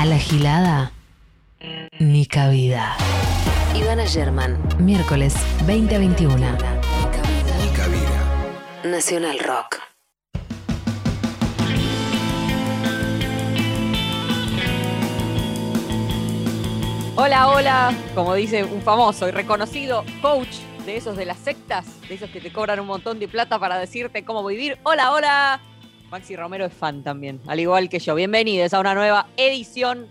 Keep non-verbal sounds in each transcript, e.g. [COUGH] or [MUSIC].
A la gilada, ni cabida. Ivana German, miércoles 2021. Ni cabida. Nacional Rock. Hola, hola, como dice un famoso y reconocido coach de esos de las sectas, de esos que te cobran un montón de plata para decirte cómo vivir. Hola, hola. Maxi Romero es fan también, al igual que yo. Bienvenidos a una nueva edición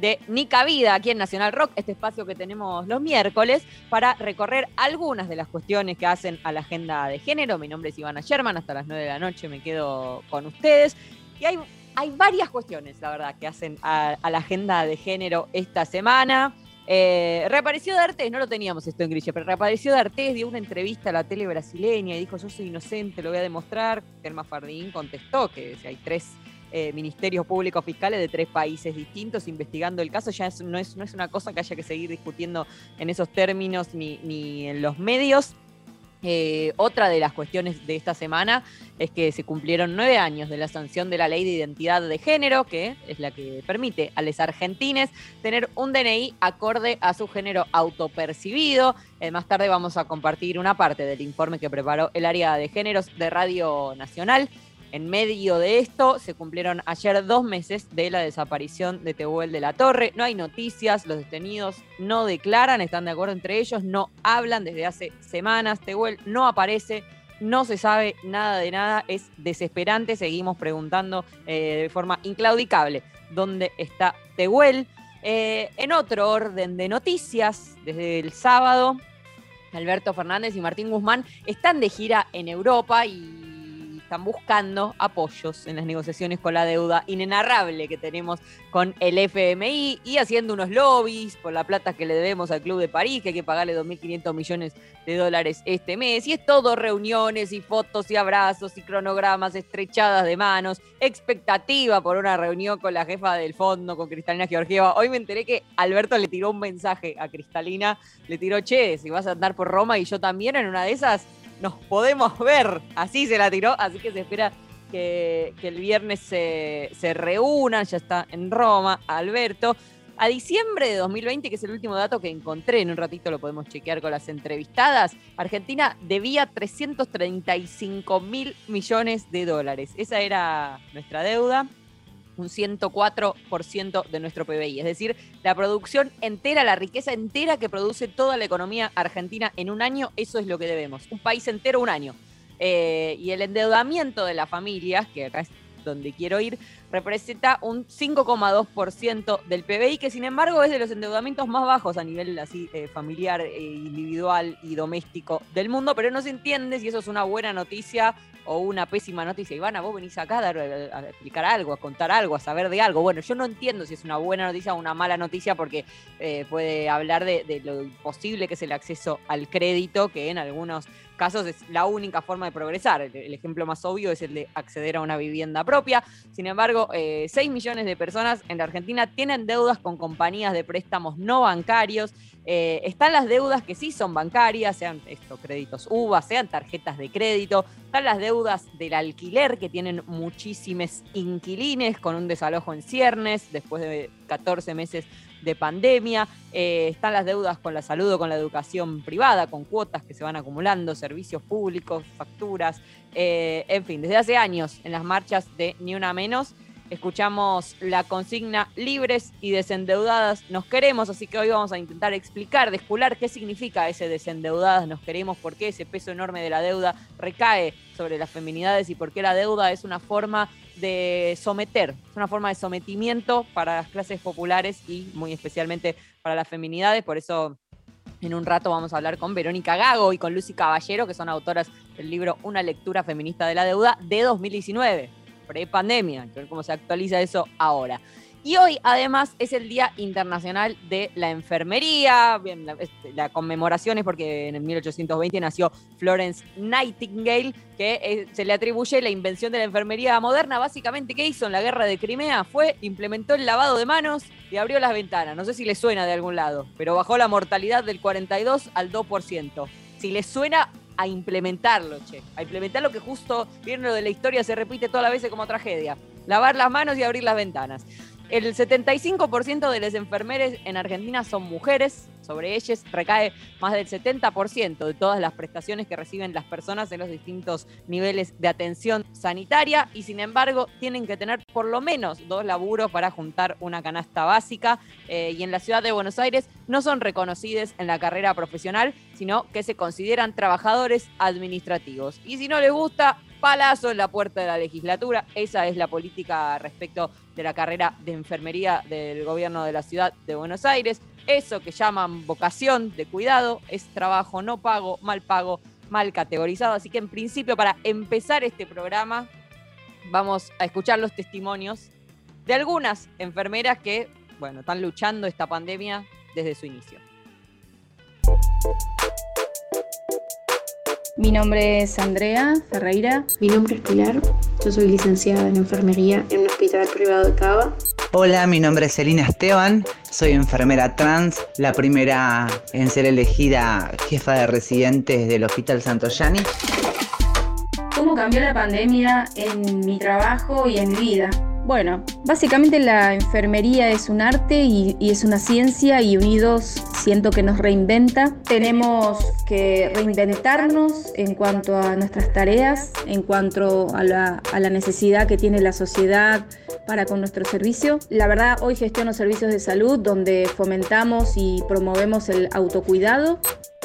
de Nica Vida aquí en Nacional Rock, este espacio que tenemos los miércoles para recorrer algunas de las cuestiones que hacen a la agenda de género. Mi nombre es Ivana Sherman, hasta las 9 de la noche me quedo con ustedes. Y hay, hay varias cuestiones, la verdad, que hacen a, a la agenda de género esta semana. Eh, reapareció D'Artés, no lo teníamos esto en Grilla, pero reapareció D'Artés, dio una entrevista a la tele brasileña y dijo, yo soy inocente, lo voy a demostrar. Telma Fardín contestó que hay tres eh, ministerios públicos fiscales de tres países distintos investigando el caso, ya no, es, no es una cosa que haya que seguir discutiendo en esos términos ni, ni en los medios. Eh, otra de las cuestiones de esta semana es que se cumplieron nueve años de la sanción de la ley de identidad de género, que es la que permite a los argentines tener un DNI acorde a su género autopercibido. Eh, más tarde vamos a compartir una parte del informe que preparó el área de géneros de Radio Nacional. En medio de esto, se cumplieron ayer dos meses de la desaparición de Tehuel de la Torre. No hay noticias, los detenidos no declaran, están de acuerdo entre ellos, no hablan desde hace semanas. Tehuel no aparece, no se sabe nada de nada, es desesperante. Seguimos preguntando eh, de forma inclaudicable dónde está Tehuel. Eh, en otro orden de noticias, desde el sábado, Alberto Fernández y Martín Guzmán están de gira en Europa y están buscando apoyos en las negociaciones con la deuda inenarrable que tenemos con el FMI y haciendo unos lobbies por la plata que le debemos al Club de París, que hay que pagarle 2.500 millones de dólares este mes. Y es todo reuniones y fotos y abrazos y cronogramas estrechadas de manos, expectativa por una reunión con la jefa del fondo, con Cristalina Georgieva. Hoy me enteré que Alberto le tiró un mensaje a Cristalina, le tiró, che, si vas a andar por Roma y yo también en una de esas, nos podemos ver. Así se la tiró, así que se espera que, el viernes se, se reúnan, ya está en Roma, Alberto. A diciembre de 2020, que es el último dato que encontré, en un ratito lo podemos chequear con las entrevistadas, Argentina debía 335 mil millones de dólares. Esa era nuestra deuda, un 104% de nuestro PBI. Es decir, la producción entera, la riqueza entera que produce toda la economía argentina en un año, eso es lo que debemos. Un país entero, un año. Eh, y el endeudamiento de las familias, que acá es donde quiero ir, representa un 5,2% del PBI, que sin embargo es de los endeudamientos más bajos a nivel así eh, familiar, eh, individual y doméstico del mundo, pero no se entiende si eso es una buena noticia o una pésima noticia. Ivana, vos venís acá a, dar- a- explicar algo, a contar algo, a saber de algo. Bueno, yo no entiendo si es una buena noticia o una mala noticia porque eh, puede hablar de, lo imposible que es el acceso al crédito, que en algunos casos es la única forma de progresar. El ejemplo más obvio es el de acceder a una vivienda propia. Sin embargo, eh, 6 millones de personas en la Argentina tienen deudas con compañías de préstamos no bancarios. Eh, están las deudas que sí son bancarias, sean estos créditos UVA, sean tarjetas de crédito. Están las deudas del alquiler que tienen muchísimos inquilines con un desalojo en ciernes después de 14 meses de pandemia. Eh, están las deudas con la salud o con la educación privada, con cuotas que se van acumulando, servicios públicos, facturas. Eh, en fin, desde hace años en las marchas de Ni Una Menos escuchamos la consigna libres y desendeudadas nos queremos, así que hoy vamos a intentar explicar, descular qué significa ese desendeudadas nos queremos, por qué ese peso enorme de la deuda recae sobre las feminidades y por qué la deuda es una forma de someter, es una forma de sometimiento para las clases populares y muy especialmente para las feminidades, por eso en un rato vamos a hablar con Verónica Gago y con Lucy Caballero, que son autoras del libro Una lectura feminista de la deuda de 2019, pre-pandemia, ver cómo se actualiza eso ahora. Y hoy, además, es el Día Internacional de la Enfermería. Bien, la, este, la conmemoración es porque en el 1820 nació Florence Nightingale, que eh, se le atribuye la invención de la enfermería moderna. Básicamente, ¿qué hizo en la guerra de Crimea? Fue, implementó el lavado de manos y abrió las ventanas. No sé si le suena de algún lado, pero bajó la mortalidad del 42 al 2%. Si le suena, a implementarlo, che. A implementar lo que justo, vieron lo de la historia, se repite todas las veces como tragedia. Lavar las manos y abrir las ventanas. El 75% de las enfermeras en Argentina son mujeres, sobre ellas recae más del 70% de todas las prestaciones que reciben las personas en los distintos niveles de atención sanitaria y sin embargo tienen que tener por lo menos dos laburos para juntar una canasta básica eh, y en la ciudad de Buenos Aires no son reconocidas en la carrera profesional, sino que se consideran trabajadores administrativos. Y si no les gusta, palazo en la puerta de la legislatura. Esa es la política respecto de la carrera de enfermería del gobierno de la ciudad de Buenos Aires. Eso que llaman vocación de cuidado es trabajo no pago, mal pago, mal categorizado. Así que en principio para empezar este programa vamos a escuchar los testimonios de algunas enfermeras que, bueno, están luchando esta pandemia desde su inicio. Mi nombre es Andrea Ferreira. Mi nombre es Pilar. Yo soy licenciada en enfermería en un hospital privado de Cava. Hola, mi nombre es Selina Esteban. Soy enfermera trans, la primera en ser elegida jefa de residentes del Hospital Santo Yani. ¿Cómo cambió la pandemia en mi trabajo y en mi vida? Bueno, básicamente la enfermería es un arte y, es una ciencia y unidos siento que nos reinventa. Tenemos que reinventarnos en cuanto a nuestras tareas, en cuanto a la, necesidad que tiene la sociedad para con nuestro servicio. La verdad, hoy gestiono servicios de salud donde fomentamos y promovemos el autocuidado.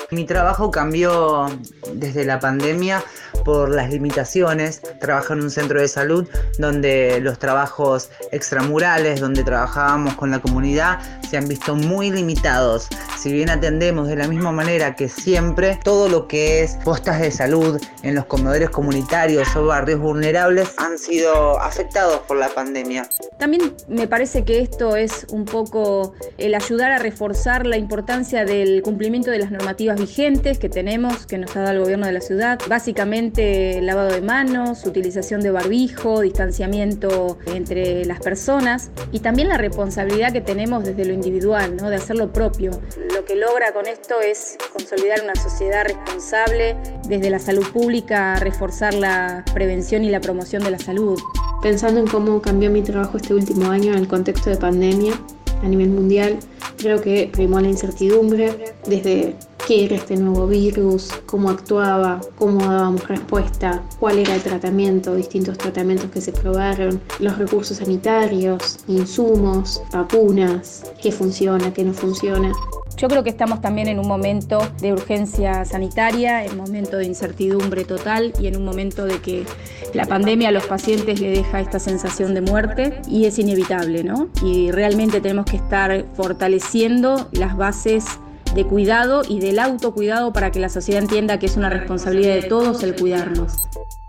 Mi trabajo cambió desde la pandemia por las limitaciones. Trabajo en un centro de salud donde los trabajos extramurales, donde trabajábamos con la comunidad, se han visto muy limitados. Si bien atendemos de la misma manera que siempre, todo lo que es postas de salud en los comedores comunitarios o barrios vulnerables han sido afectados por la pandemia. También me parece que esto es un poco el ayudar a reforzar la importancia del cumplimiento de las normativas vigentes que tenemos, que nos ha dado el gobierno de la ciudad. Básicamente lavado de manos, utilización de barbijo, distanciamiento entre las personas y también la responsabilidad que tenemos desde lo individual, ¿no? de hacer lo propio. Lo que logra con esto es consolidar una sociedad responsable, desde la salud pública reforzar la prevención y la promoción de la salud. Pensando en cómo cambió mi trabajo este último año en el contexto de pandemia a nivel mundial, creo que primó la incertidumbre desde qué era este nuevo virus, cómo actuaba, cómo dábamos respuesta, cuál era el tratamiento, distintos tratamientos que se probaron, los recursos sanitarios, insumos, vacunas, qué funciona, qué no funciona. Yo creo que estamos también en un momento de urgencia sanitaria, en un momento de incertidumbre total y en un momento de que la pandemia a los pacientes le deja esta sensación de muerte y es inevitable, ¿no? Y realmente tenemos que estar fortaleciendo las bases de cuidado y del autocuidado para que la sociedad entienda que es una responsabilidad de todos el cuidarnos.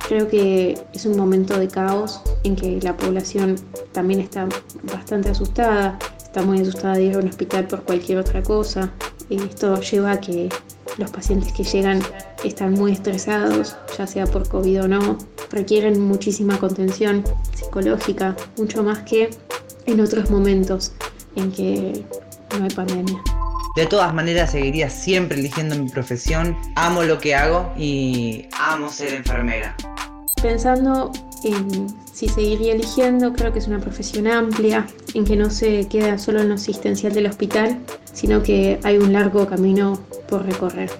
Creo que es un momento de caos en que la población también está bastante asustada, está muy asustada de ir a un hospital por cualquier otra cosa. Esto lleva a que los pacientes que llegan están muy estresados, ya sea por COVID o no, requieren muchísima contención psicológica, mucho más que en otros momentos en que no hay pandemia. De todas maneras, seguiría siempre eligiendo mi profesión. Amo lo que hago y amo ser enfermera. Pensando si seguiría eligiendo, creo que es una profesión amplia, en que no se queda solo en lo asistencial del hospital, sino que hay un largo camino por recorrer.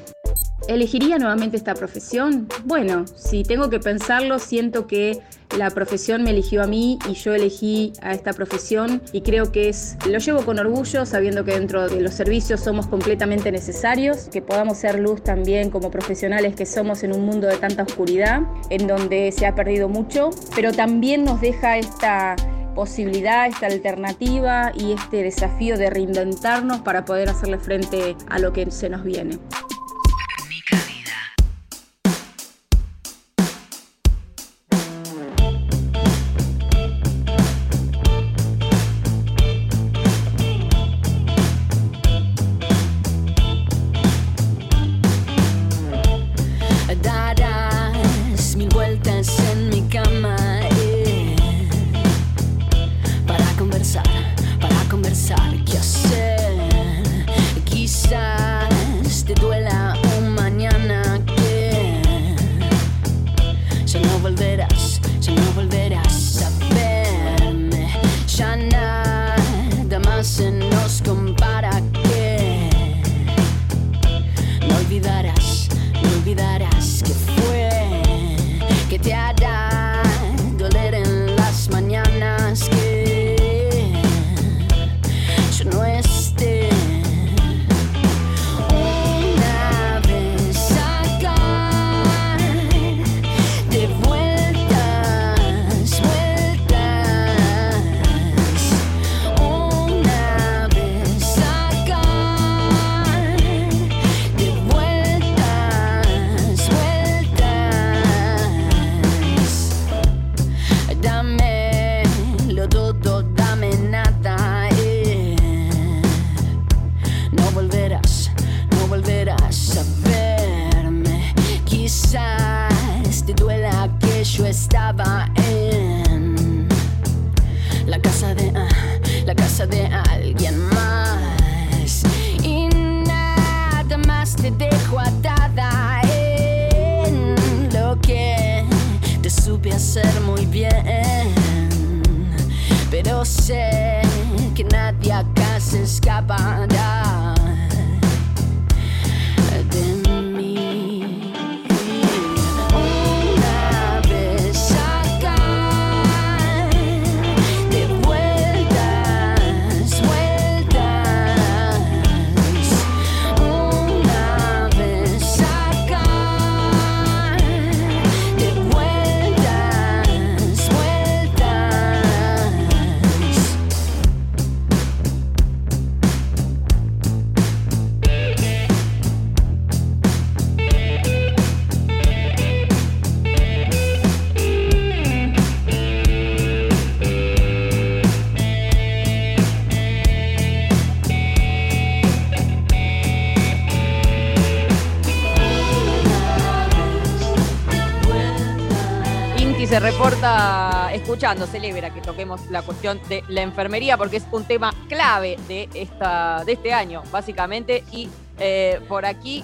¿Elegiría nuevamente esta profesión? Bueno, si tengo que pensarlo, siento que la profesión me eligió a mí y yo elegí a esta profesión y creo que es, lo llevo con orgullo sabiendo que dentro de los servicios somos completamente necesarios, que podamos ser luz también como profesionales que somos en un mundo de tanta oscuridad, en donde se ha perdido mucho, pero también nos deja esta posibilidad, esta alternativa y este desafío de reinventarnos para poder hacerle frente a lo que se nos viene. Pero sé que nadie acá se escapará. Escuchando, celebra que toquemos la cuestión de la enfermería porque es un tema clave de, esta, de este año, básicamente. Y eh, por aquí,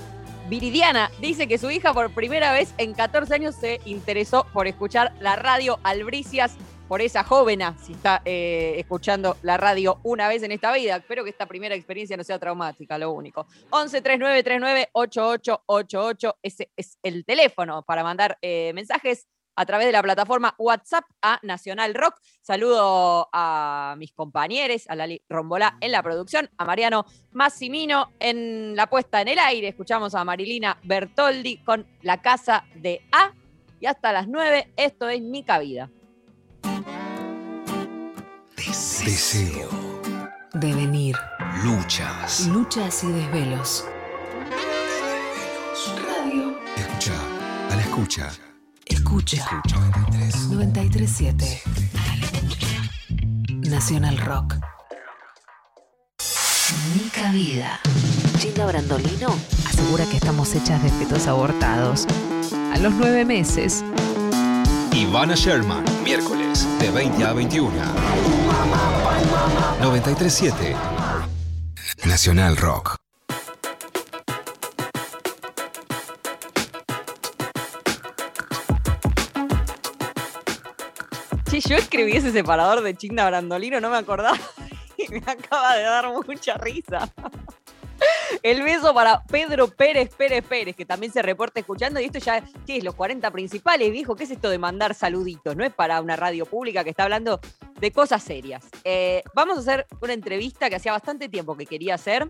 Viridiana dice que su hija por primera vez en 14 años se interesó por escuchar la radio Albricias por esa jóvena, si está eh, escuchando la radio una vez en esta vida. Espero que esta primera experiencia no sea traumática, lo único. 11 39 39 8888, ese es el teléfono para mandar eh, mensajes a través de la plataforma WhatsApp a Nacional Rock. Saludo a mis compañeros, a Lali Rombolá en la producción, a Mariano Massimino en la puesta en el aire. Escuchamos a Marilina Bertoldi con La Casa de A. Y hasta las 9, esto es Mi Cabida. Deseo. Devenir. Luchas. Luchas y desvelos. Radio. Escucha. A la escucha. Escucha. 937. Nacional Rock. Mi cabida. Chinga Brandolino asegura que estamos hechas de fetos abortados. A los nueve meses. Ivana Sherman, miércoles de 20 a 21. 937 Nacional Rock. Si yo escribí ese separador de Chinda Brandolino, no me acordaba [LAUGHS] y me acaba de dar mucha risa. El beso para Pedro Pérez Pérez Pérez, que también se reporta escuchando. Y esto ya, ¿qué es? Los 40 principales, viejo. ¿Qué es esto de mandar saluditos? No es para una radio pública que está hablando de cosas serias. Eh, vamos a hacer una entrevista que hacía bastante tiempo que quería hacer.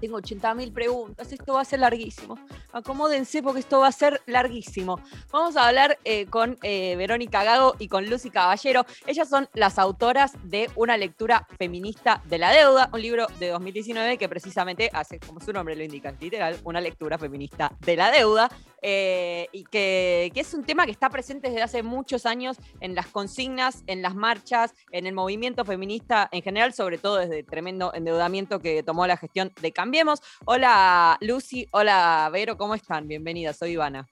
Tengo 80.000 preguntas, esto va a ser larguísimo. Acomódense porque esto va a ser larguísimo. Vamos a hablar eh, con eh, Verónica Gago y con Lucy Caballero. Ellas son las autoras de Una lectura feminista de la deuda, un libro de 2019 que precisamente hace, como su nombre lo indica, literal, una lectura feminista de la deuda. Eh, y que, que, es un tema que está presente desde hace muchos años en las consignas, en las marchas, en el movimiento feminista en general, sobre todo desde el tremendo endeudamiento que tomó la gestión de Cambiemos. Hola Lucy, hola Vero, ¿cómo están? Bienvenidas, soy Ivana.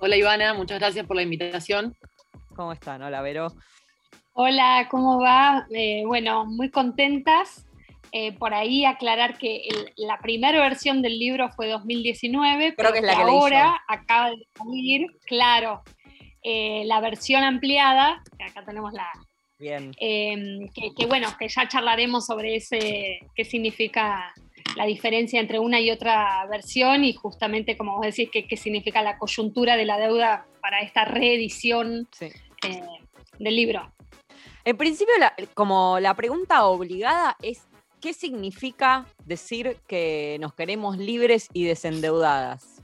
Hola Ivana, muchas gracias por la invitación. ¿Cómo están? Hola Vero. Hola, ¿cómo va? Eh, bueno, muy contentas eh, por ahí aclarar que la primera versión del libro fue 2019, pero que, ahora acaba de salir, claro, eh, la versión ampliada, que acá tenemos la... Bien. Em, que, bueno, que ya charlaremos sobre ese, qué significa la diferencia entre una y otra versión y justamente, como vos decís, qué, significa la coyuntura de la deuda para esta reedición eh, del libro. En principio, como la pregunta obligada es ¿qué significa decir que nos queremos libres y desendeudadas?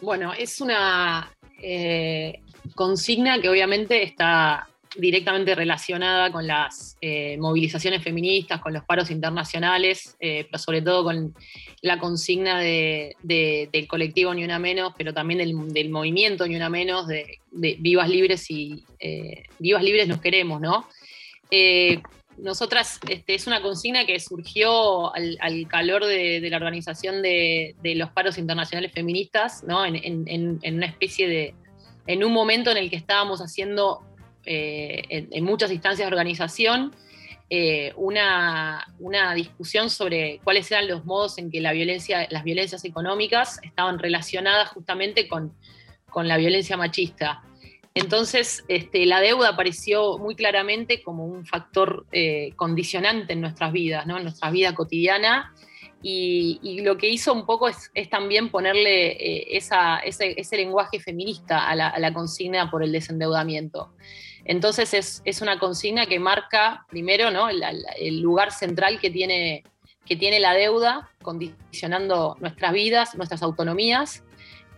Bueno, es una eh, consigna que obviamente está directamente relacionada con las eh, movilizaciones feministas, con los paros internacionales, eh, pero sobre todo con la consigna del colectivo Ni Una Menos, pero también del, movimiento Ni Una Menos, de, vivas libres y vivas libres nos queremos, ¿no? Eh, nosotras, este, es una consigna que surgió al, calor de, la organización de, los paros internacionales feministas, ¿no? en, una especie en un momento en el que estábamos haciendo eh, en, muchas instancias de organización eh, una, discusión sobre cuáles eran los modos en que la violencia, las violencias económicas estaban relacionadas justamente con, la violencia machista. Entonces, este, la deuda apareció muy claramente como un factor eh, condicionante en nuestras vidas, ¿no? en nuestra vida cotidiana, y, lo que hizo un poco es, también ponerle eh, ese, lenguaje feminista a la, consigna por el desendeudamiento. Entonces es, una consigna que marca primero ¿no? el, lugar central que tiene, que tiene la deuda, condicionando nuestras vidas, nuestras autonomías,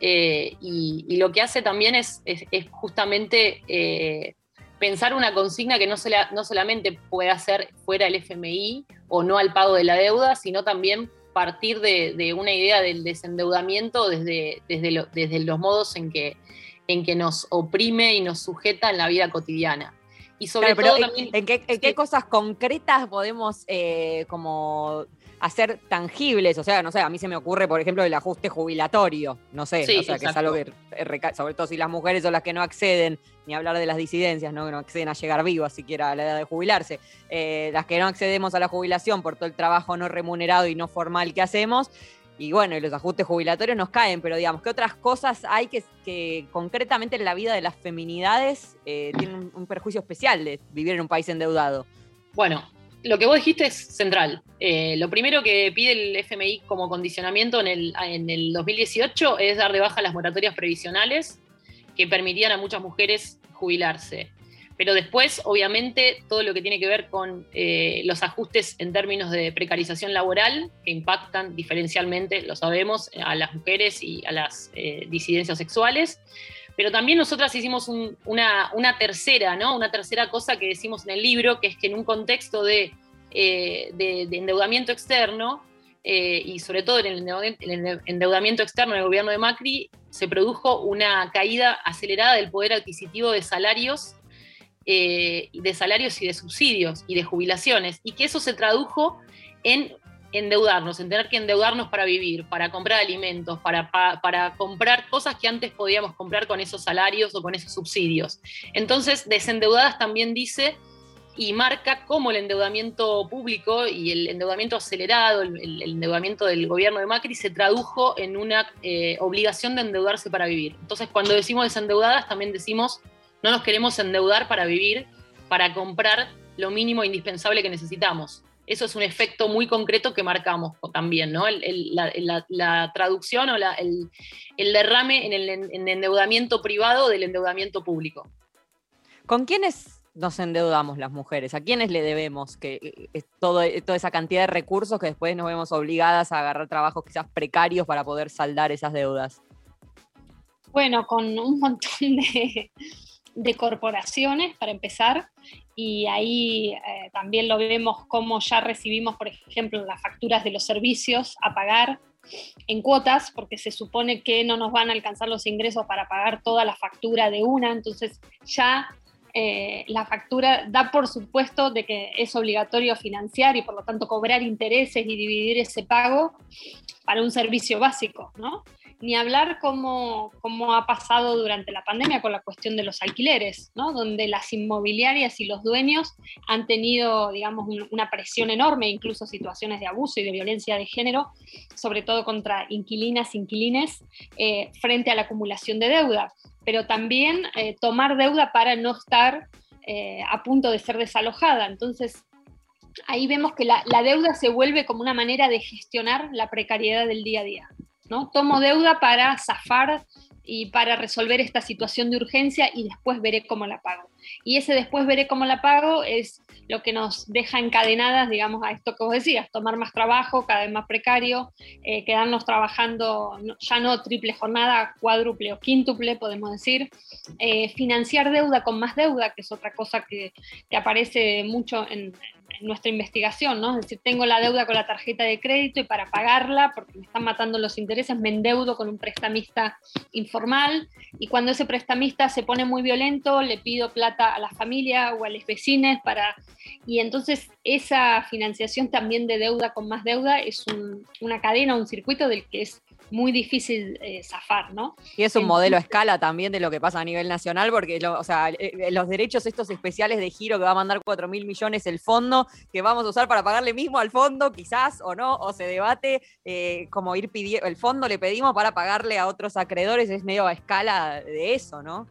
eh, y, lo que hace también es, justamente eh, pensar una consigna que no, no solamente pueda ser fuera el FMI o no al pago de la deuda, sino también partir de, una idea del desendeudamiento desde, desde, desde los modos en que, en que nos oprime y nos sujeta en la vida cotidiana. Y sobre todo ¿en, qué, cosas concretas podemos eh, como hacer tangibles, o sea, no sé, a mí se me ocurre, por ejemplo, el ajuste jubilatorio, no sé, o sea, que es algo que, sobre todo si las mujeres son las que no acceden, ni hablar de las disidencias, ¿no? que no acceden a llegar vivas siquiera a la edad de jubilarse, eh, las que no accedemos a la jubilación por todo el trabajo no remunerado y no formal que hacemos, y bueno, y los ajustes jubilatorios nos caen, pero digamos, ¿qué otras cosas hay que, que concretamente en la vida de las feminidades eh, tienen un perjuicio especial de vivir en un país endeudado? Bueno, lo que vos dijiste es central. Eh, lo primero que pide el FMI como condicionamiento en el, en el 2018 es dar de baja las moratorias previsionales que permitían a muchas mujeres jubilarse. Pero después, obviamente, todo lo que tiene que ver con eh, los ajustes en términos de precarización laboral, que impactan diferencialmente, lo sabemos, a las mujeres y a las eh, disidencias sexuales. Pero también nosotras hicimos una, tercera, ¿no? Una tercera cosa que decimos en el libro, que es que en un contexto de, eh, endeudamiento externo, eh, y sobre todo en el endeudamiento externo del gobierno de Macri, se produjo una caída acelerada del poder adquisitivo de salarios, eh, de salarios y de subsidios y de jubilaciones, y que eso se tradujo en endeudarnos, en tener que endeudarnos para vivir, para comprar alimentos, para, para, comprar cosas que antes podíamos comprar con esos salarios o con esos subsidios. Entonces, desendeudadas también dice y marca cómo el endeudamiento público y el endeudamiento acelerado, el, endeudamiento del gobierno de Macri se tradujo en una eh, obligación de endeudarse para vivir. Entonces, cuando decimos desendeudadas, también decimos no nos queremos endeudar para vivir, para comprar lo mínimo indispensable que necesitamos eso es un efecto muy concreto que marcamos también, ¿no? la, traducción o el, derrame en el endeudamiento privado del endeudamiento público. ¿Con quiénes nos endeudamos las mujeres? ¿A quiénes le debemos que es todo, toda esa cantidad de recursos que después nos vemos obligadas a agarrar trabajos quizás precarios para poder saldar esas deudas? Bueno, con un montón de, de corporaciones, para empezar, y ahí eh, también lo vemos como ya recibimos, por ejemplo, las facturas de los servicios a pagar en cuotas, porque se supone que no nos van a alcanzar los ingresos para pagar toda la factura de una, entonces ya eh, la factura da por supuesto de que es obligatorio financiar y por lo tanto cobrar intereses y dividir ese pago para un servicio básico, ¿no? Ni hablar cómo, ha pasado durante la pandemia con la cuestión de los alquileres, ¿no? donde las inmobiliarias y los dueños han tenido, digamos, una presión enorme, incluso situaciones de abuso y de violencia de género, sobre todo contra inquilinas, inquilines, eh, frente a la acumulación de deuda, pero también eh, tomar deuda para no estar eh, a punto de ser desalojada. Entonces, ahí vemos que la deuda se vuelve como una manera de gestionar la precariedad del día a día. ¿No? Tomo deuda para zafar y para resolver esta situación de urgencia y después veré cómo la pago. Y ese después veré cómo la pago es lo que nos deja encadenadas, digamos, a esto que vos decías, tomar más trabajo, cada vez más precario, eh, quedarnos trabajando ya no triple jornada, cuádruple o quíntuple, podemos decir, eh, financiar deuda con más deuda, que es otra cosa que, que aparece mucho en, nuestra investigación, ¿no? Es decir, tengo la deuda con la tarjeta de crédito y para pagarla, porque me están matando los intereses, me endeudo con un prestamista informal y cuando ese prestamista se pone muy violento, le pido plata a la familia o a los vecinos para... Y entonces esa financiación también de deuda con más deuda es una cadena, un circuito del que es muy difícil eh, zafar, ¿no? Y es un modelo a escala también de lo que pasa a nivel nacional, porque o sea, eh, eh, los derechos estos especiales de giro que va a mandar 4 mil millones el fondo, que vamos a usar para pagarle mismo al fondo, quizás o no, o se debate como ir pidiendo, el fondo le pedimos para pagarle a otros acreedores, es medio a escala de eso, ¿no?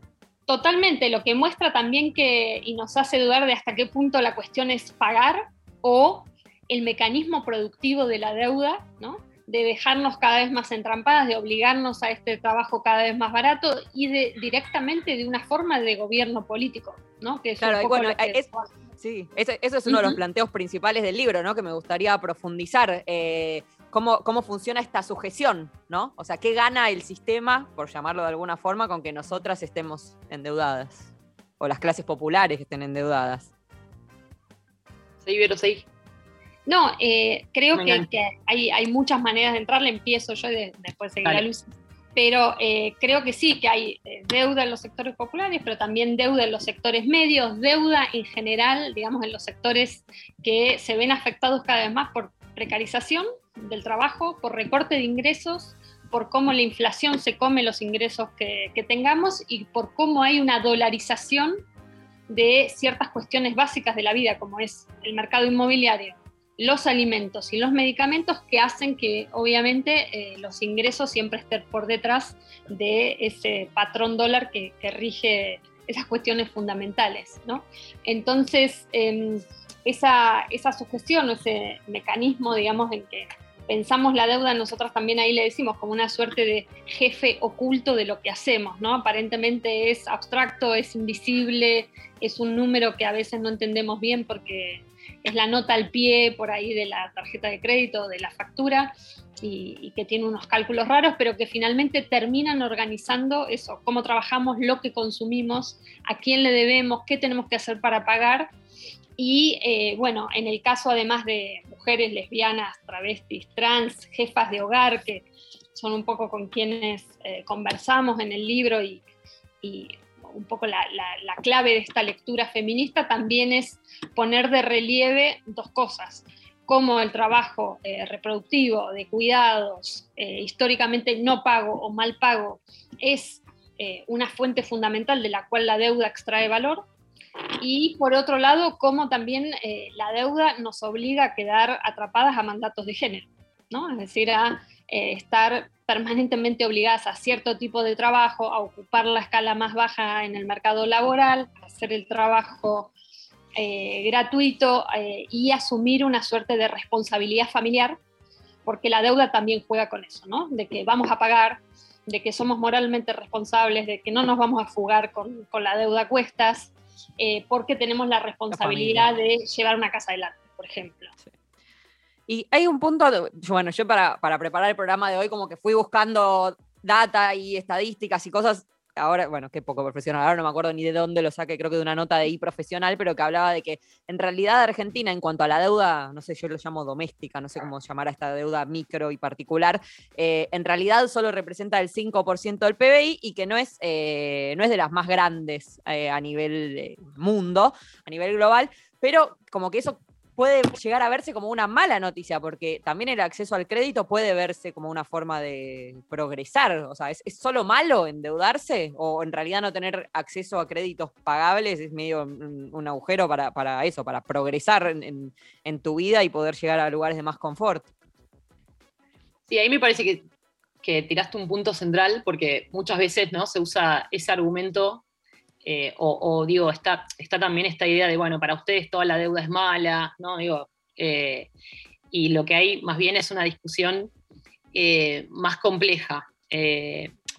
Totalmente, lo que muestra también que, y nos hace dudar de hasta qué punto la cuestión es pagar o el mecanismo productivo de la deuda, ¿no? De dejarnos cada vez más entrampadas, de obligarnos a este trabajo cada vez más barato y de directamente de una forma de gobierno político, ¿no? Que claro, bueno, es, sí, eso, es uno de los planteos principales del libro, ¿no? Que me gustaría profundizar. Eh, cómo, cómo funciona esta sujeción, ¿no? O sea, ¿qué gana el sistema, por llamarlo de alguna forma, con que nosotras estemos endeudadas? O las clases populares estén endeudadas. Sí, pero sí. No, eh, creo que, hay, muchas maneras de entrar, le empiezo yo y después seguir la luz. Pero eh, creo que sí, que hay eh, deuda en los sectores populares, pero también deuda en los sectores medios, deuda en general, digamos, en los sectores que se ven afectados cada vez más por precarización del trabajo, por recorte de ingresos, por cómo la inflación se come los ingresos que, que tengamos y por cómo hay una dolarización de ciertas cuestiones básicas de la vida, como es el mercado inmobiliario, los alimentos y los medicamentos que hacen que obviamente eh, los ingresos siempre estén por detrás de ese patrón dólar que, rige esas cuestiones fundamentales. ¿no? Entonces, em, esa, esa sugestión, ese mecanismo, digamos, en que pensamos la deuda, nosotros también ahí le decimos como una suerte de jefe oculto de lo que hacemos, ¿no? Aparentemente es abstracto, es invisible, es un número que a veces no entendemos bien porque es la nota al pie por ahí de la tarjeta de crédito, de la factura, y, que tiene unos cálculos raros, pero que finalmente terminan organizando eso, cómo trabajamos, lo que consumimos, a quién le debemos, qué tenemos que hacer para pagar. Y eh, bueno, en el caso además de mujeres lesbianas, travestis, trans, jefas de hogar, que son un poco con quienes eh, conversamos en el libro y, y un poco la, clave de esta lectura feminista también es poner de relieve dos cosas, como el trabajo eh, reproductivo de cuidados eh, históricamente no pago o mal pago es eh, una fuente fundamental de la cual la deuda extrae valor, y por otro lado, cómo también la deuda nos obliga a quedar atrapadas a mandatos de género, ¿no? es decir, a estar permanentemente obligadas a cierto tipo de trabajo, a ocupar la escala más baja en el mercado laboral, a hacer el trabajo eh, gratuito eh, y asumir una suerte de responsabilidad familiar, porque la deuda también juega con eso, ¿no? De que vamos a pagar, de que somos moralmente responsables, de que no nos vamos a fugar con, la deuda a cuestas, eh, porque tenemos la responsabilidad de llevar una casa adelante, por ejemplo. Y hay un punto, bueno, yo para, para preparar el programa de hoy como que fui buscando data y estadísticas y cosas. Ahora, bueno, qué poco profesional, ahora no me acuerdo ni de dónde lo saqué, creo que de una nota de I profesional, pero que hablaba de que en realidad Argentina, en cuanto a la deuda, no sé, yo lo llamo doméstica, no sé cómo llamar a esta deuda micro y particular, eh, en realidad solo representa el 5% del PBI y que no es, eh, no es de las más grandes eh, a nivel mundo, a nivel global, pero como que eso puede llegar a verse como una mala noticia, porque también el acceso al crédito puede verse como una forma de progresar. O sea, ¿es, solo malo endeudarse? ¿O en realidad no tener acceso a créditos pagables es medio un, agujero para, eso, para progresar en, tu vida y poder llegar a lugares de más confort? Sí, ahí me parece que, que tiraste un punto central, porque muchas veces ¿no? se usa ese argumento eh, o, digo, está, está también esta idea de, bueno, para ustedes toda la deuda es mala, ¿no? Digo, eh, y lo que hay más bien es una discusión eh, más compleja.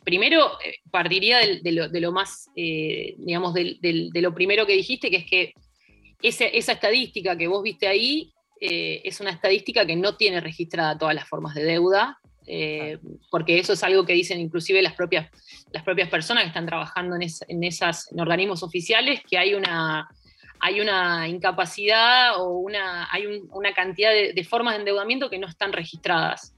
primero, partiría de, lo, más, digamos, de, lo primero que dijiste, que es que esa estadística que vos viste ahí es una estadística que no tiene registrada todas las formas de deuda, eh, porque eso es algo que dicen inclusive las propias, las propias personas que están trabajando en, en esas organismos oficiales, que hay una, hay una incapacidad o una, hay una cantidad de, formas de endeudamiento que no están registradas,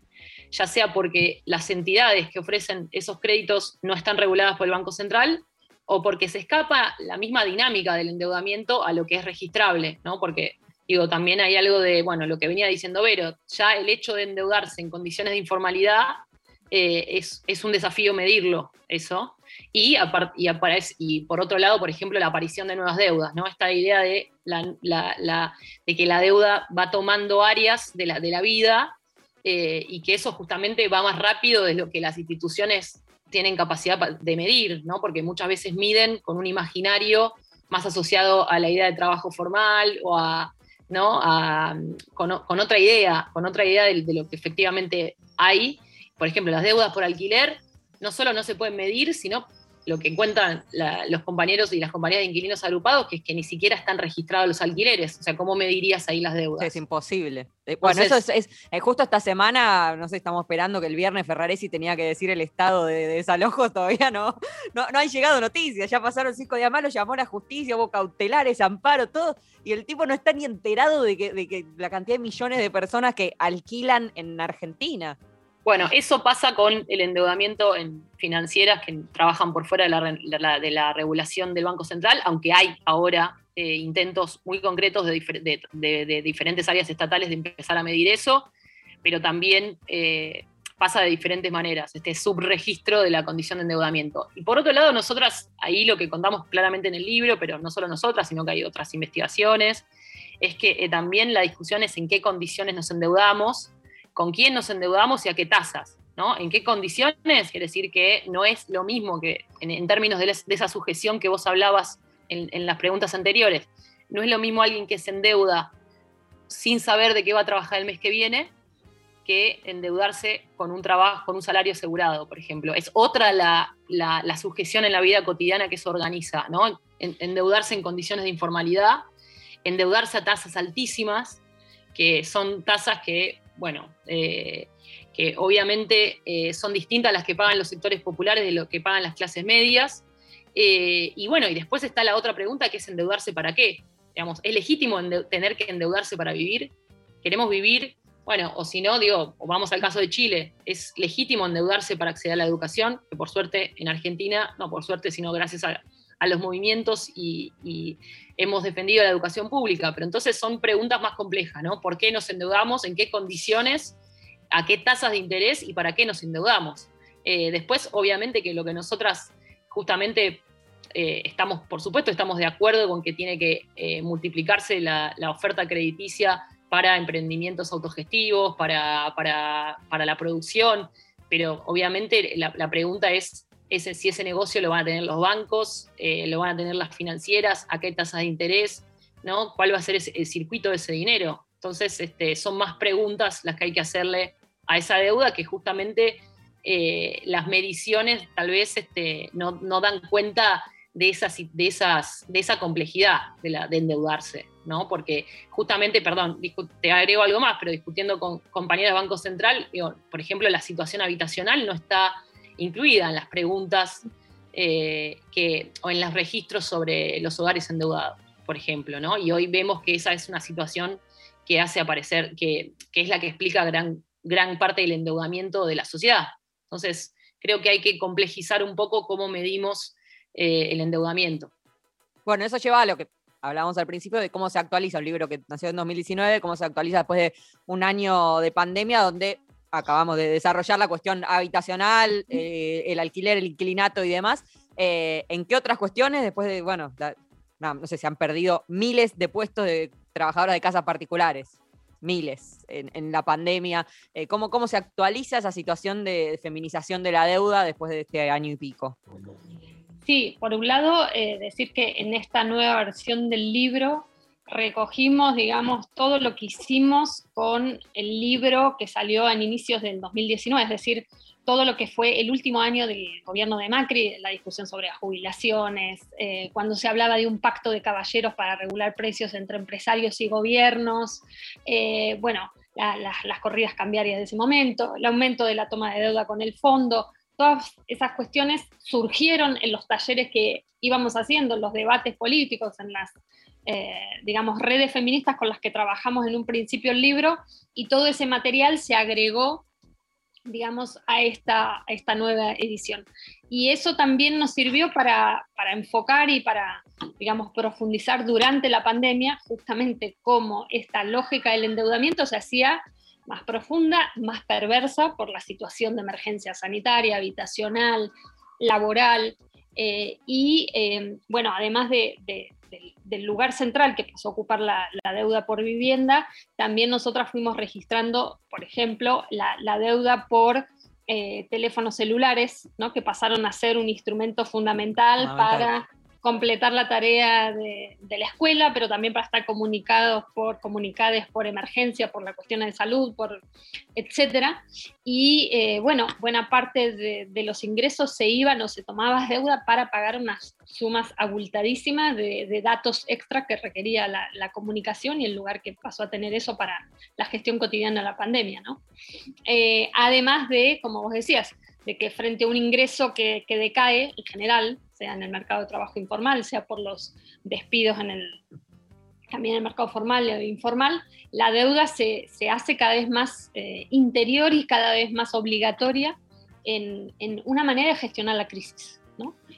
ya sea porque las entidades que ofrecen esos créditos no están reguladas por el Banco Central o porque se escapa la misma dinámica del endeudamiento a lo que es registrable, ¿no? porque digo, también hay algo de, bueno, lo que venía diciendo Vero, ya el hecho de endeudarse en condiciones de informalidad eh, es, un desafío medirlo, eso. Y, y, y, por otro lado, por ejemplo, la aparición de nuevas deudas, ¿no? Esta idea de, la, de que la deuda va tomando áreas de la, de la vida eh, y que eso justamente va más rápido de lo que las instituciones tienen capacidad de medir, ¿no? Porque muchas veces miden con un imaginario más asociado a la idea de trabajo formal o a, ¿no? con, otra idea, con otra idea de, de lo que efectivamente hay por ejemplo, las deudas por alquiler no solo no se pueden medir, sino lo que cuentan los compañeros y las compañías de inquilinos agrupados, que es que ni siquiera están registrados los alquileres. O sea, ¿cómo medirías ahí las deudas? Es imposible. Eh, bueno, eso es, eh, justo esta semana, no sé, estamos esperando que el viernes Ferraresi tenía que decir el estado de, desalojo, [LAUGHS] todavía no, no, no han llegado noticias, ya pasaron cinco días más, lo llamó la justicia, hubo cautelares, amparo, todo, y el tipo no está ni enterado de que, de que la cantidad de millones de personas que alquilan en Argentina. Bueno, eso pasa con el endeudamiento en financieras que trabajan por fuera de la, regulación del Banco Central, aunque hay ahora eh, intentos muy concretos de, diferentes áreas estatales de empezar a medir eso, pero también eh, pasa de diferentes maneras, este subregistro de la condición de endeudamiento. Y por otro lado, nosotras, ahí lo que contamos claramente en el libro, pero no solo nosotras, sino que hay otras investigaciones, es que eh, también la discusión es en qué condiciones nos endeudamos, con quién nos endeudamos y a qué tasas, ¿no? ¿En qué condiciones? Quiere decir que no es lo mismo que en, términos de, esa sujeción que vos hablabas en, las preguntas anteriores. No es lo mismo alguien que se endeuda sin saber de qué va a trabajar el mes que viene que endeudarse con un trabajo, con un salario asegurado, por ejemplo. Es otra la, sujeción en la vida cotidiana que se organiza, ¿no? endeudarse en condiciones de informalidad, endeudarse a tasas altísimas, que son tasas que bueno, eh, que obviamente eh, son distintas las que pagan los sectores populares de lo que pagan las clases medias. Eh, y bueno, y después está la otra pregunta que es endeudarse para qué. Digamos, ¿es legítimo tener que endeudarse para vivir? ¿Queremos vivir? Bueno, o si no, digo, o vamos al caso de Chile, ¿es legítimo endeudarse para acceder a la educación? Que por suerte en Argentina, no por suerte, sino gracias a, los movimientos y, y, hemos defendido la educación pública. Pero entonces son preguntas más complejas, ¿no? ¿Por qué nos endeudamos? ¿En qué condiciones? a qué tasas de interés y para qué nos endeudamos. Eh, después, obviamente, que lo que nosotras justamente eh, estamos, por supuesto, estamos de acuerdo con que tiene que eh, multiplicarse la, oferta crediticia para emprendimientos autogestivos, para, la producción, pero obviamente la, pregunta es ese, si ese negocio lo van a tener los bancos, lo van a tener las financieras, a qué tasas de interés, ¿no? ¿Cuál va a ser el circuito de ese dinero? Entonces, este, son más preguntas las que hay que hacerle a esa deuda que justamente eh, las mediciones tal vez este, no, dan cuenta de, esas, de, esas, de esa complejidad de endeudarse, ¿no? Porque justamente, perdón, te agrego algo más, pero discutiendo con compañeros de Banco Central, por ejemplo, la situación habitacional no está incluida en las preguntas eh, que, o en los registros sobre los hogares endeudados, por ejemplo, ¿no? Y hoy vemos que esa es una situación que hace aparecer, que, que es la que explica gran, gran parte del endeudamiento de la sociedad. Entonces, creo que hay que complejizar un poco cómo medimos eh, el endeudamiento. Bueno, eso lleva a lo que hablábamos al principio de cómo se actualiza un libro que nació en 2019, cómo se actualiza después de un año de pandemia donde acabamos de desarrollar la cuestión habitacional, eh, el alquiler, el inquilinato y demás. Eh, ¿En qué otras cuestiones, después de, bueno, no, sé, se han perdido miles de puestos de trabajadoras de casas particulares? miles en, la pandemia. Eh, ¿cómo, ¿Cómo se actualiza esa situación de, feminización de la deuda después de este año y pico? Sí, por un lado, eh, decir que en esta nueva versión del libro recogimos, digamos, todo lo que hicimos con el libro que salió en inicios del 2019, es decir, todo lo que fue el último año del gobierno de Macri, la discusión sobre las jubilaciones, eh, cuando se hablaba de un pacto de caballeros para regular precios entre empresarios y gobiernos, eh, bueno, las corridas cambiarias de ese momento, el aumento de la toma de deuda con el fondo, todas esas cuestiones surgieron en los talleres que íbamos haciendo, en los debates políticos, en las, eh, digamos, redes feministas con las que trabajamos en un principio el libro, y todo ese material se agregó digamos, a esta, esta nueva edición. Y eso también nos sirvió para, enfocar y para, digamos, profundizar durante la pandemia justamente cómo esta lógica del endeudamiento se hacía más profunda, más perversa por la situación de emergencia sanitaria, habitacional, laboral, eh, y eh, bueno, además del lugar central que pasó a ocupar la, deuda por vivienda, también nosotras fuimos registrando, por ejemplo, la, deuda por eh, teléfonos celulares, ¿no? que pasaron a ser un instrumento fundamental. para completar la tarea de, la escuela, pero también para estar comunicados por comunicados por emergencia, por la cuestión de salud, por etcétera. Y eh, bueno, buena parte de, los ingresos se iban o se tomaba deuda para pagar unas sumas abultadísimas de, datos extra que requería la, comunicación y el lugar que pasó a tener eso para la gestión cotidiana de la pandemia. ¿no? Eh, además de, como vos decías, de que frente a un ingreso que, que decae en general, sea en el mercado de trabajo informal, sea por los despidos en el, también en el mercado formal e informal, la deuda se, hace cada vez más eh, interior y cada vez más obligatoria en, una manera de gestionar la crisis.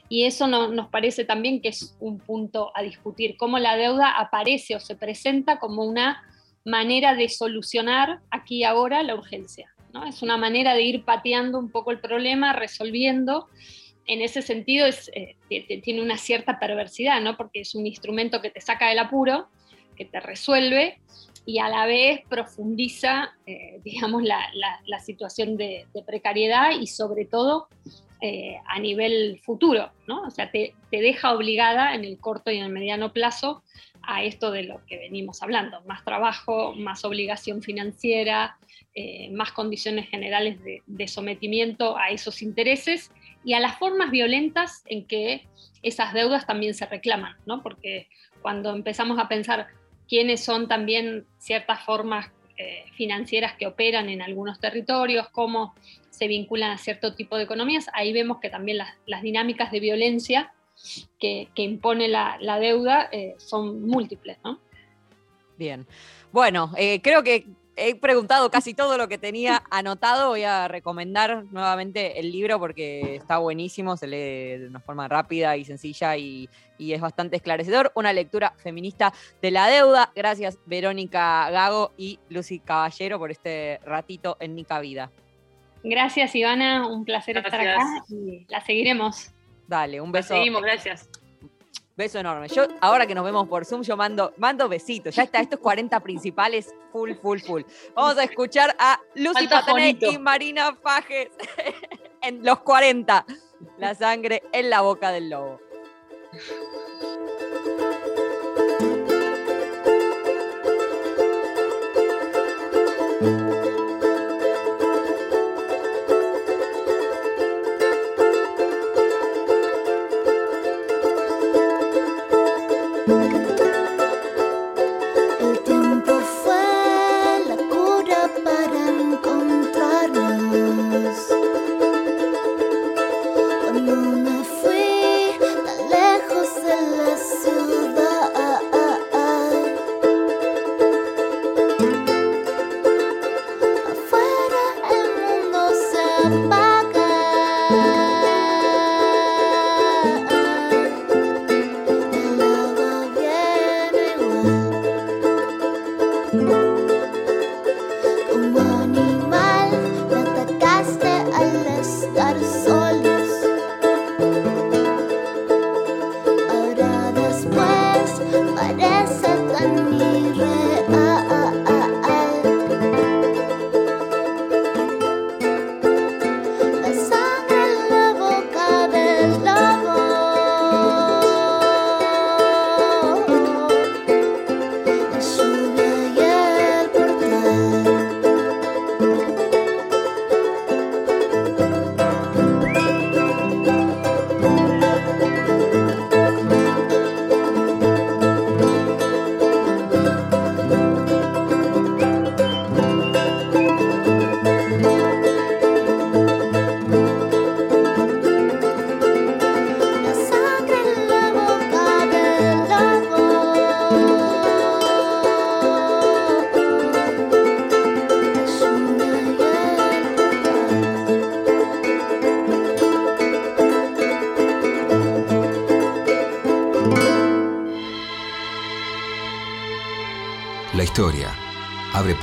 Y eso nos parece también que es un punto a discutir, cómo la deuda aparece o se presenta como una manera de solucionar aquí y ahora la urgencia. ¿no? Es una manera de ir pateando un poco el problema, resolviendo en ese sentido eh, tiene una cierta perversidad, ¿no? porque es un instrumento que te saca del apuro, que te resuelve y a la vez profundiza, eh, [LAUGHS] digamos, la, situación de, precariedad y sobre todo eh, a nivel futuro, ¿no? O sea, te, deja obligada en el corto y en el mediano plazo a esto de lo que venimos hablando, más trabajo, más obligación financiera, más condiciones generales de sometimiento a esos intereses y a las formas violentas en que esas deudas también se reclaman, ¿no? Porque cuando empezamos a pensar quiénes son también ciertas formas eh, financieras que operan en algunos territorios, cómo se vinculan a cierto tipo de economías, ahí vemos que también las, dinámicas de violencia que, impone la, deuda eh, son múltiples, ¿no? Bien. Bueno, eh, creo que he preguntado casi todo lo que tenía anotado. Voy a recomendar nuevamente el libro porque está buenísimo, se lee de una forma rápida y sencilla y, es bastante esclarecedor. Una lectura feminista de la deuda. Gracias Verónica Gago y Lucy Caballero por este ratito en Nica Vida. Gracias Ivana, un placer estar acá y la seguiremos. Dale, un beso. seguimos, gracias. Beso enorme. Yo, ahora que nos vemos por Zoom, yo mando, mando besitos. Ya está, estos 40 principales, full, full, full. Vamos a escuchar a Lucy Patané y Marina Fajes [LAUGHS] en los 40. La sangre en la boca del lobo.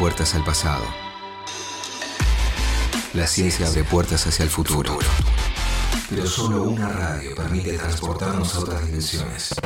puertas al pasado. La ciencia abre puertas hacia el futuro. Pero solo una radio permite transportarnos a otras dimensiones.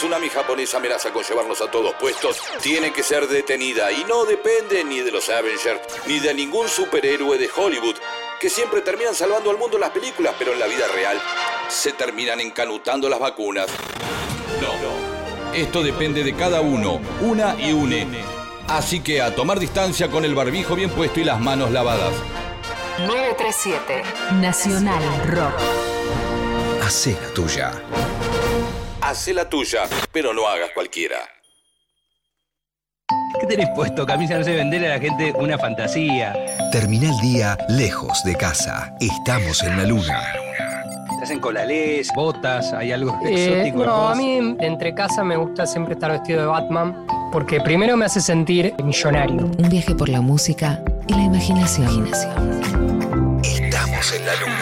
Tsunami japonés amenaza con llevarnos a todos puestos, tiene que ser detenida y no depende ni de los Avengers ni de ningún superhéroe de Hollywood, que siempre terminan salvando al mundo en las películas, pero en la vida real se terminan encanutando las vacunas. No, esto depende de cada uno, una y une. Así que a tomar distancia con el barbijo bien puesto y las manos lavadas. 937. Nacional Rock. Hacé la tuya. Hacé la tuya, pero no hagas cualquiera. ¿Qué tenés puesto? Camisa no sé venderle a la gente una fantasía. Termina el día lejos de casa. Estamos en la luna. Te hacen colalés, botas, hay algo Eh, exótico. no, a mí entre casa me gusta siempre estar vestido de Batman porque primero me hace sentir millonario. Un viaje por la música y la imaginación. Estamos en la luna.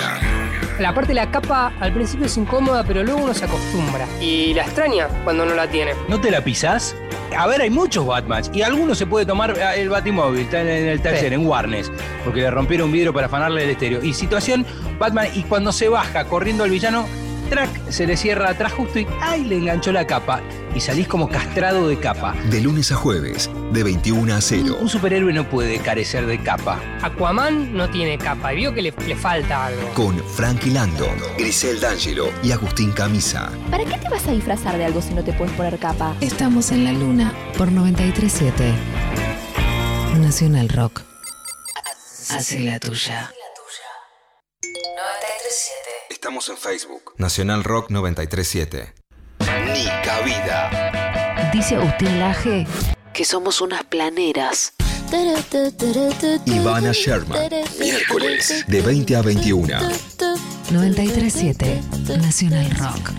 La parte de la capa al principio es incómoda, pero luego uno se acostumbra. Y la extraña cuando no la tiene. ¿No te la pisás? A ver, hay muchos Batmans y alguno se puede tomar eh, el Batimóvil, está en el taller, Sí. en Warnes, porque le rompieron un vidrio para afanarle el estéreo. Y situación, Batman, y cuando se baja corriendo al villano, track, se le cierra atrás justo y ¡ay! le enganchó la capa. Y salís como castrado de capa. De lunes a jueves, de 21 a 0. Un superhéroe no puede carecer de capa. Aquaman no tiene capa y vio que le, le falta algo. Con Frankie Landon, Grisel D'Angelo y Agustín Camisa. ¿Para qué te vas a disfrazar de algo si no te puedes poner capa? Estamos en la luna por 937. Nacional Rock. Hace la tuya. 937. Estamos en Facebook. Nacional Rock 937. Ni cabida. Dice Agustín Laje que somos unas planeras. Ivana Sherman. Miércoles, de 20 a 21. 937 Nacional Rock.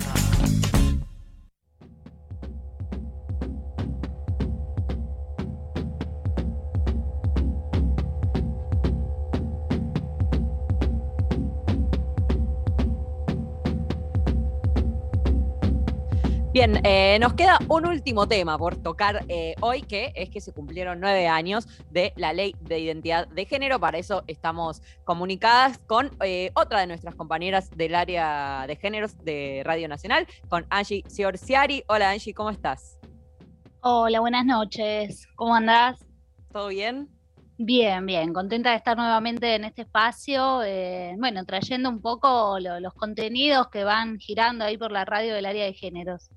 Bien, eh, nos queda un último tema por tocar eh, hoy, que es que se cumplieron nueve años de la ley de identidad de género. Para eso estamos comunicadas con eh, otra de nuestras compañeras del área de géneros de Radio Nacional, con Angie Siorciari. Hola Angie, ¿cómo estás? Hola, buenas noches. ¿Cómo andás? ¿Todo bien? Bien, bien. Contenta de estar nuevamente en este espacio. eh, bueno, trayendo un poco lo- los contenidos que van girando ahí por la radio del área de géneros.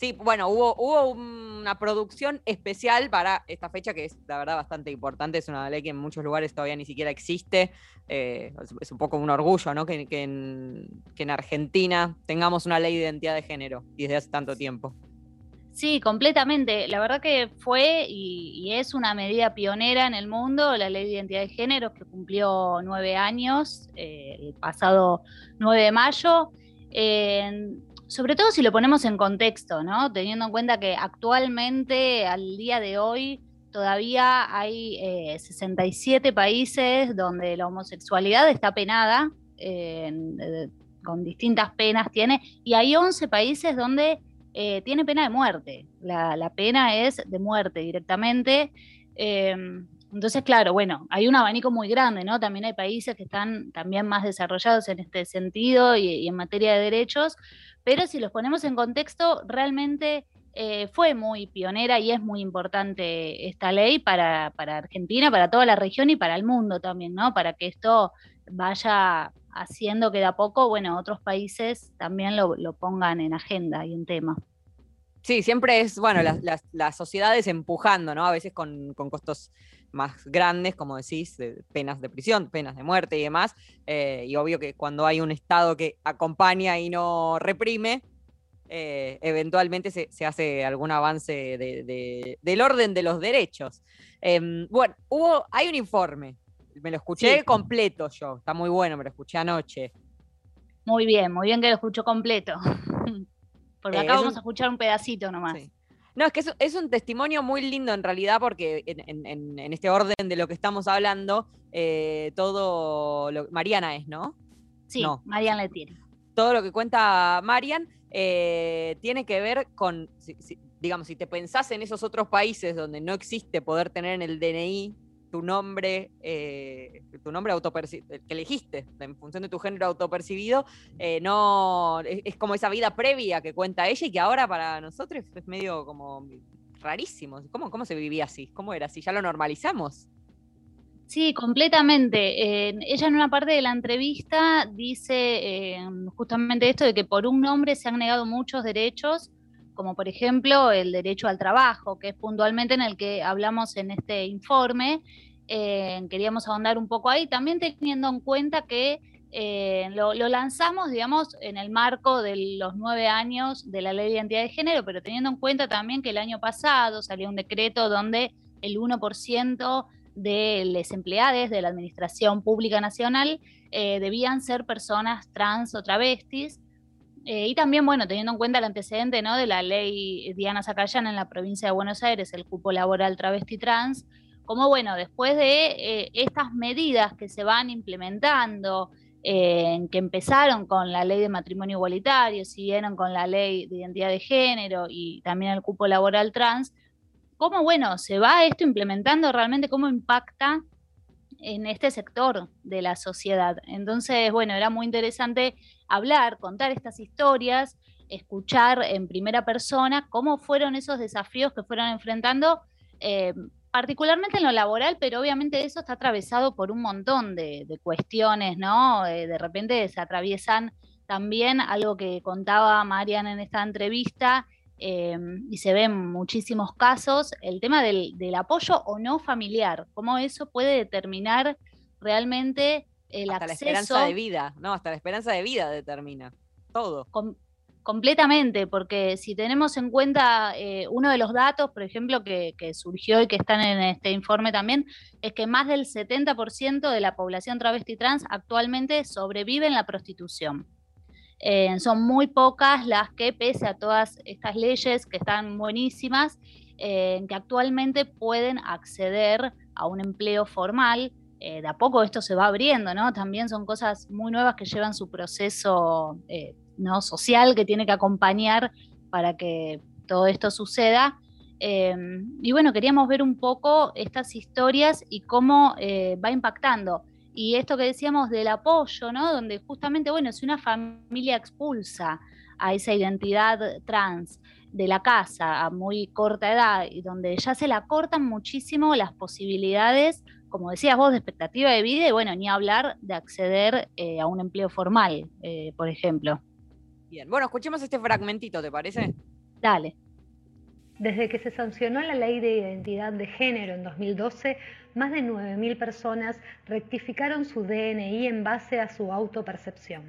Sí, bueno, hubo, una producción especial para esta fecha que es, la verdad, bastante importante. Es una ley que en muchos lugares todavía ni siquiera existe. Eh, es, un poco un orgullo, ¿no? Que, en, Argentina tengamos una ley de identidad de género desde hace tanto tiempo. Sí, completamente. La verdad que fue y, es una medida pionera en el mundo, la ley de identidad de género, que cumplió nueve años eh, el pasado 9 de mayo. Sobre todo si lo ponemos en contexto, ¿no? Teniendo en cuenta que actualmente, al día de hoy, todavía hay eh, 67 países donde la homosexualidad está penada, en- con distintas penas tiene, y hay 11 países donde eh, tiene pena de muerte. La, la pena es de muerte directamente. Entonces, claro, bueno, hay un abanico muy grande, ¿no? También hay países que están también más desarrollados en este sentido y, en materia de derechos, pero si los ponemos en contexto, realmente eh, fue muy pionera y es muy importante esta ley para, Argentina, para toda la región y para el mundo también, ¿no? Para que esto vaya haciendo que de a poco, bueno, otros países también lo, pongan en agenda y en tema. Sí, siempre es, bueno, las, sociedades empujando, ¿no? A veces con costos más grandes, como decís, de penas de prisión, penas de muerte y demás. eh, y obvio que cuando hay un Estado que acompaña y no reprime, eh, eventualmente se, se hace algún avance de- de- del orden de los derechos. Em, bueno, hubo, hay un informe Me lo escuché completo yo, está muy bueno, me lo escuché anoche. Muy bien, muy bien que lo escucho completo. [LAUGHS] Porque acá vamos a escuchar un pedacito nomás. No, es que es, un testimonio muy lindo en realidad, porque en, este orden de lo que estamos hablando, eh, todo lo, Mariana es, ¿no? Sí, Mariana tiene. Todo lo que cuenta Marian eh, tiene que ver con, digamos, si te pensás en esos otros países donde no existe poder tener en el DNI tu nombre, eh, tu nombre que elegiste en función de tu género autopercibido, eh, no es, como esa vida previa que cuenta ella y que ahora para nosotros es medio como rarísimo. ¿Cómo, cómo se vivía así? ¿Cómo era así? ¿Ya lo normalizamos? Sí, completamente. ella en una parte de la entrevista dice eh, justamente esto de que por un nombre se han negado muchos derechos, como por ejemplo el derecho al trabajo, que es puntualmente en el que hablamos en este informe. Eh, queríamos ahondar un poco ahí, también teniendo en cuenta que eh, lo, lanzamos, digamos, en el marco de los nueve años de la ley de identidad de género, pero teniendo en cuenta también que el año pasado salió un decreto donde el 1% de los empleados de la Administración Pública Nacional eh, debían ser personas trans o travestis. Eh, y también, bueno, teniendo en cuenta el antecedente ¿no? de la ley Diana Zacayán en la provincia de Buenos Aires, el cupo laboral travesti trans, como bueno, después de eh, estas medidas que se van implementando, que empezaron con la ley de matrimonio igualitario, siguieron con la ley de identidad de género y también el cupo laboral trans, cómo, bueno, se va esto implementando realmente, cómo impacta en este sector de la sociedad. Entonces, bueno, era muy interesante hablar, contar estas historias, escuchar en primera persona cómo fueron esos desafíos que fueron enfrentando, eh, particularmente en lo laboral, pero obviamente eso está atravesado por un montón de, cuestiones, ¿no? Eh, de repente se atraviesan también algo que contaba Marian en esta entrevista, Em, y se ven muchísimos casos, el tema del, apoyo o no familiar, cómo eso puede determinar realmente el hasta acceso. la esperanza de vida, no, hasta la esperanza de vida determina todo. completamente, porque si tenemos en cuenta eh, uno de los datos, por ejemplo, que, que, surgió y que están en este informe también, es que más del 70% de la población travesti trans actualmente sobrevive en la prostitución. Eh, son muy pocas las que, pese a todas estas leyes que están buenísimas, eh, que actualmente pueden acceder a un empleo formal. Eh, de a poco esto se va abriendo, ¿no? También son cosas muy nuevas que llevan su proceso ¿no? social que tiene que acompañar para que todo esto suceda. y bueno, queríamos ver un poco estas historias y cómo va impactando y esto que decíamos del apoyo, ¿no? Donde justamente, bueno, si una familia expulsa a esa identidad trans de la casa a muy corta edad y donde ya se la cortan muchísimo las posibilidades, como decías vos, de expectativa de vida y bueno, ni hablar de acceder eh, a un empleo formal, eh, por ejemplo. Bien, bueno, escuchemos este fragmentito, ¿te parece? Dale. Desde que se sancionó la ley de identidad de género en 2012, más de 9.000 personas rectificaron su DNI en base a su autopercepción.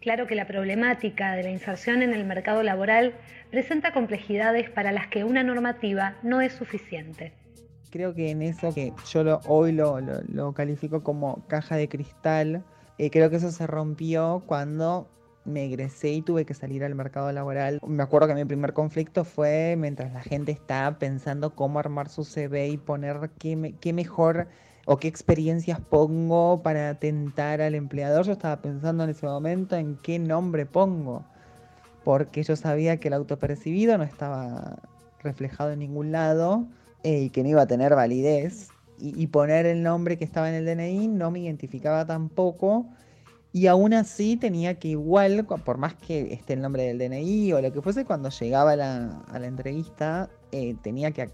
Claro que la problemática de la inserción en el mercado laboral presenta complejidades para las que una normativa no es suficiente. Creo que en eso que yo hoy lo, califico como caja de cristal, eh, creo que eso se rompió cuando me egresé y tuve que salir al mercado laboral. Me acuerdo que mi primer conflicto fue mientras la gente estaba pensando cómo armar su CV y poner qué, qué mejor o qué experiencias pongo para atentar al empleador. Yo estaba pensando en ese momento en qué nombre pongo, porque yo sabía que el autopercibido no estaba reflejado en ningún lado eh, y que no iba a tener validez. Y poner el nombre que estaba en el DNI no me identificaba tampoco y aún así tenía que igual, por más que esté el nombre del DNI o lo que fuese, cuando llegaba a la, entrevista, eh, tenía que,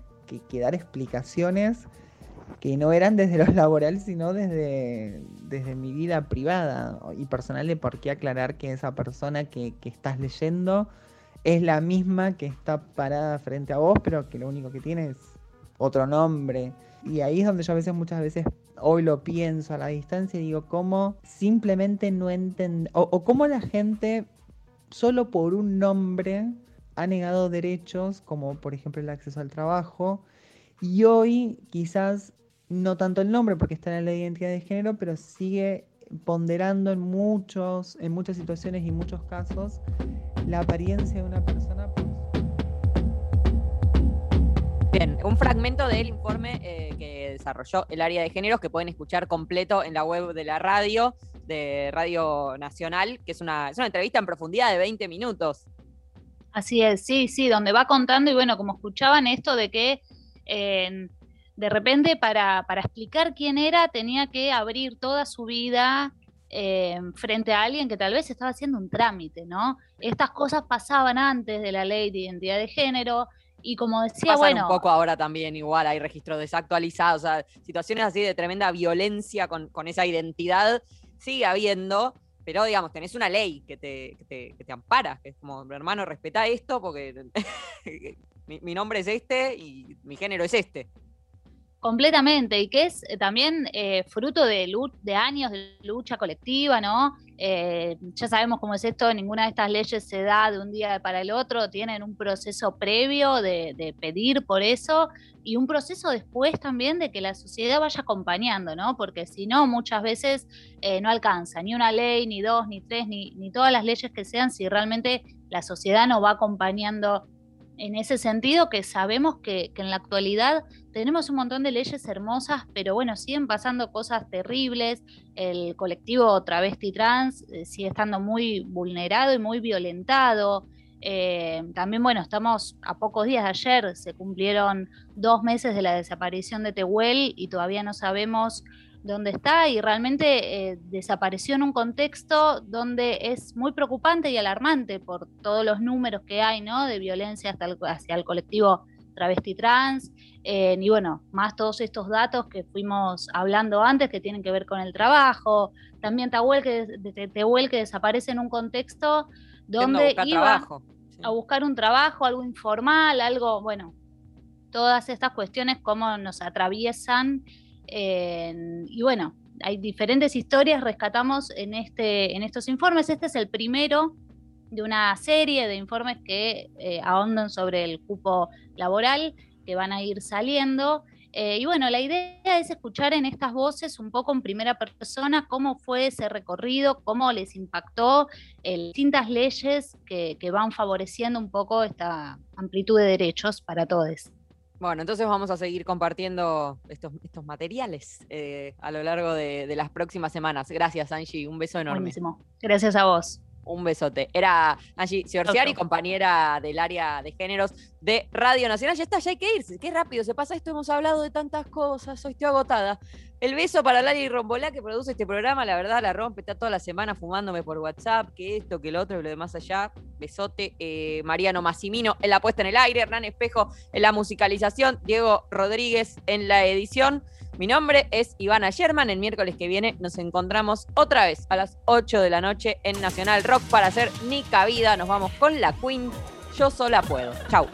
dar explicaciones que no eran desde lo [LAUGHS] laboral, sino desde, desde mi vida privada y personal de por qué aclarar que esa persona que, que estás leyendo es la misma que está parada frente a vos, pero que lo único que tiene es otro nombre. Y ahí es donde yo a veces, muchas veces, hoy lo pienso a la distancia y digo, ¿cómo simplemente no entiende, o, cómo la gente, solo por un nombre, ha negado derechos, como por ejemplo el acceso al trabajo, y hoy quizás no tanto el nombre porque está en la identidad de género, pero sigue ponderando en muchos, en muchas situaciones y muchos casos la apariencia de una persona. Bien, un fragmento del informe eh, que desarrolló el área de géneros que pueden escuchar completo en la web de la radio, de Radio Nacional, que es una, es una entrevista en profundidad de 20 minutos. Así es, sí, sí, donde va contando y bueno, como escuchaban esto de que de repente para, para, explicar quién era tenía que abrir toda su vida eh, frente a alguien que tal vez estaba haciendo un trámite, ¿no? Estas cosas pasaban antes de la ley de identidad de género y como decía, bueno... un poco ahora también igual, hay registros desactualizados, o sea, situaciones así de tremenda violencia con, con esa identidad sigue habiendo, pero digamos, tenés una ley que te, que te, ampara, que es como, hermano, respeta esto porque [LAUGHS] mi, nombre es este y mi género es este. Completamente, y que es eh, también eh, fruto de, de años de lucha colectiva, ¿no? Eh, ya sabemos cómo es esto, ninguna de estas leyes se da de un día para el otro, tienen un proceso previo de, pedir por eso y un proceso después también de que la sociedad vaya acompañando, ¿no? Porque si no, muchas veces no alcanza ni una ley, ni dos, ni tres, ni, ni todas las leyes que sean si realmente la sociedad no va acompañando en ese sentido que sabemos que, en la actualidad tenemos un montón de leyes hermosas, pero bueno, siguen pasando cosas terribles. El colectivo travesti trans eh, sigue estando muy vulnerado y muy violentado. Eh, también, bueno, estamos a pocos días de ayer, se cumplieron dos meses de la desaparición de Tehuel y todavía no sabemos donde está y realmente eh, desapareció en un contexto donde es muy preocupante y alarmante por todos los números que hay, ¿no? De violencia hasta hacia el colectivo travesti trans, eh, y bueno, más todos estos datos que fuimos hablando antes que tienen que ver con el trabajo, también Tehuel que, Tehuel que desaparece en un contexto donde iba a buscar un trabajo, algo informal, algo, bueno, todas estas cuestiones cómo nos atraviesan y bueno, hay diferentes historias, rescatamos en, este, en estos informes. Este es el primero de una serie de informes que eh, ahondan sobre el cupo laboral, que van a ir saliendo. Eh, y bueno, la idea es escuchar en estas voces un poco en primera persona cómo fue ese recorrido, cómo les impactó eh, distintas leyes que, que, van favoreciendo un poco esta amplitud de derechos para todos. Bueno, entonces vamos a seguir compartiendo estos, estos materiales eh, a lo largo de, las próximas semanas. Gracias, Angie. Un beso enorme. Buenísimo. Gracias a vos. Un besote. Era Angie Ciorciari, compañera del área de géneros de Radio Nacional. Ya está, ya hay que irse. Qué rápido se pasa esto. Hemos hablado de tantas cosas. Hoy estoy agotada. El beso para Lali Rombolá, que produce este programa. La verdad, la rompe. Está toda la semana fumándome por WhatsApp. Que esto, que lo otro y lo demás allá. Besote. Eh, Mariano Massimino en la puesta en el aire. Hernán Espejo en la musicalización. Diego Rodríguez en la edición. Mi nombre es Ivana Sherman. El miércoles que viene nos encontramos otra vez a las 8 de la noche en Nacional Rock para hacer Nica Vida. Nos vamos con la Queen. Yo sola puedo. Chau.